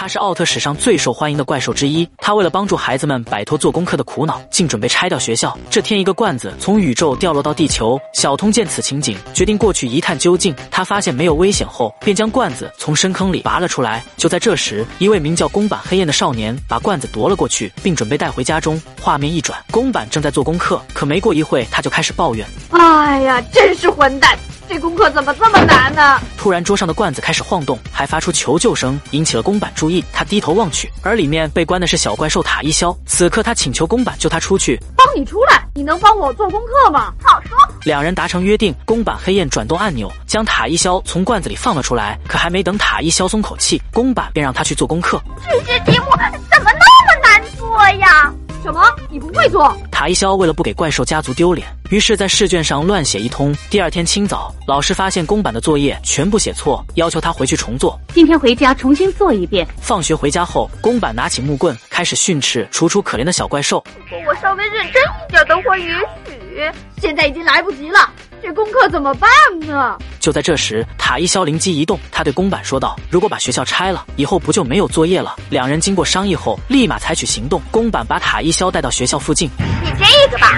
他是奥特史上最受欢迎的怪兽之一。他为了帮助孩子们摆脱做功课的苦恼，竟准备拆掉学校。这天，一个罐子从宇宙掉落到地球，小通见此情景，决定过去一探究竟。他发现没有危险后，便将罐子从深坑里拔了出来。就在这时，一位名叫宫坂黑彦的少年把罐子夺了过去，并准备带回家中。画面一转，宫坂正在做功课，可没过一会，他就开始抱怨：“哎呀，真是混蛋！”这功课怎么这么难呢？突然，桌上的罐子开始晃动，还发出求救声，引起了宫板注意。他低头望去，而里面被关的是小怪兽塔一肖。此刻，他请求宫板救他出去，帮你出来。你能帮我做功课吗？好说。两人达成约定，宫板黑焰转动按钮，将塔一肖从罐子里放了出来。可还没等塔一肖松口气，宫板便让他去做功课。这些题目怎么那么难做呀？什么？你不会做？塔一肖为了不给怪兽家族丢脸，于是，在试卷上乱写一通。第二天清早，老师发现宫坂的作业全部写错，要求他回去重做。今天回家重新做一遍。放学回家后，宫坂拿起木棍，开始训斥楚楚可怜的小怪兽。如果我稍微认真一点的话，也许……现在已经来不及了。这功课怎么办呢？就在这时，塔一肖灵机一动，他对公板说道：“如果把学校拆了，以后不就没有作业了？”两人经过商议后，立马采取行动。公板把塔一肖带到学校附近，你这个吧，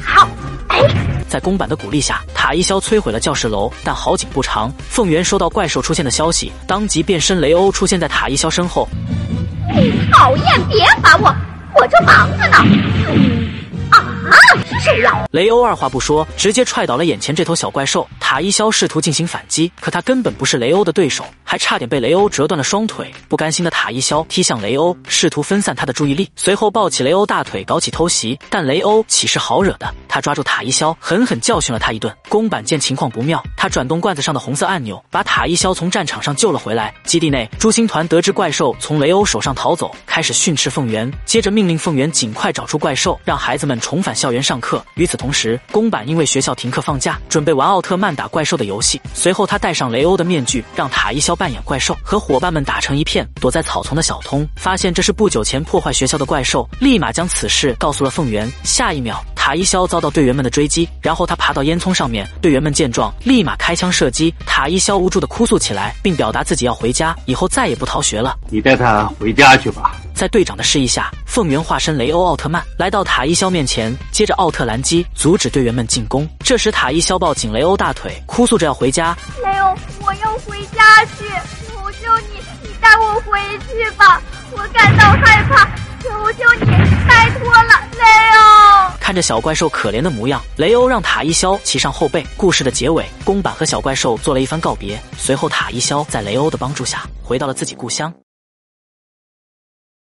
好。哎，在公板的鼓励下，塔一肖摧毁了教室楼。但好景不长，凤元收到怪兽出现的消息，当即变身雷欧出现在塔一肖身后。讨厌，别烦我，我正忙着呢。是谁呀？雷欧二话不说，直接踹倒了眼前这头小怪兽。塔伊肖试图进行反击，可他根本不是雷欧的对手，还差点被雷欧折断了双腿。不甘心的塔伊肖踢向雷欧，试图分散他的注意力，随后抱起雷欧大腿搞起偷袭。但雷欧岂是好惹的？他抓住塔伊肖，狠狠教训了他一顿。宫板见情况不妙，他转动罐子上的红色按钮，把塔伊肖从战场上救了回来。基地内，朱星团得知怪兽从雷欧手上逃走，开始训斥凤元，接着命令凤元尽快找出怪兽，让孩子们重返校园上课。与此同时，公版因为学校停课放假，准备玩奥特曼打怪兽的游戏。随后，他戴上雷欧的面具，让塔伊肖扮演怪兽，和伙伴们打成一片。躲在草丛的小通发现这是不久前破坏学校的怪兽，立马将此事告诉了凤元。下一秒，塔伊肖遭到队员们的追击，然后他爬到烟囱上面。队员们见状，立马开枪射击。塔伊肖无助的哭诉起来，并表达自己要回家，以后再也不逃学了。你带他回家去吧。在队长的示意下，凤元化身雷欧奥特曼来到塔伊肖面前，接着奥特兰基阻止队员们进攻。这时，塔伊肖抱紧雷欧大腿，哭诉着要回家。雷欧，我要回家去，求求你，你带我回去吧，我感到害怕，求求你，拜托了，雷欧。看着小怪兽可怜的模样，雷欧让塔一肖骑上后背。故事的结尾，宫坂和小怪兽做了一番告别，随后塔一肖在雷欧的帮助下回到了自己故乡。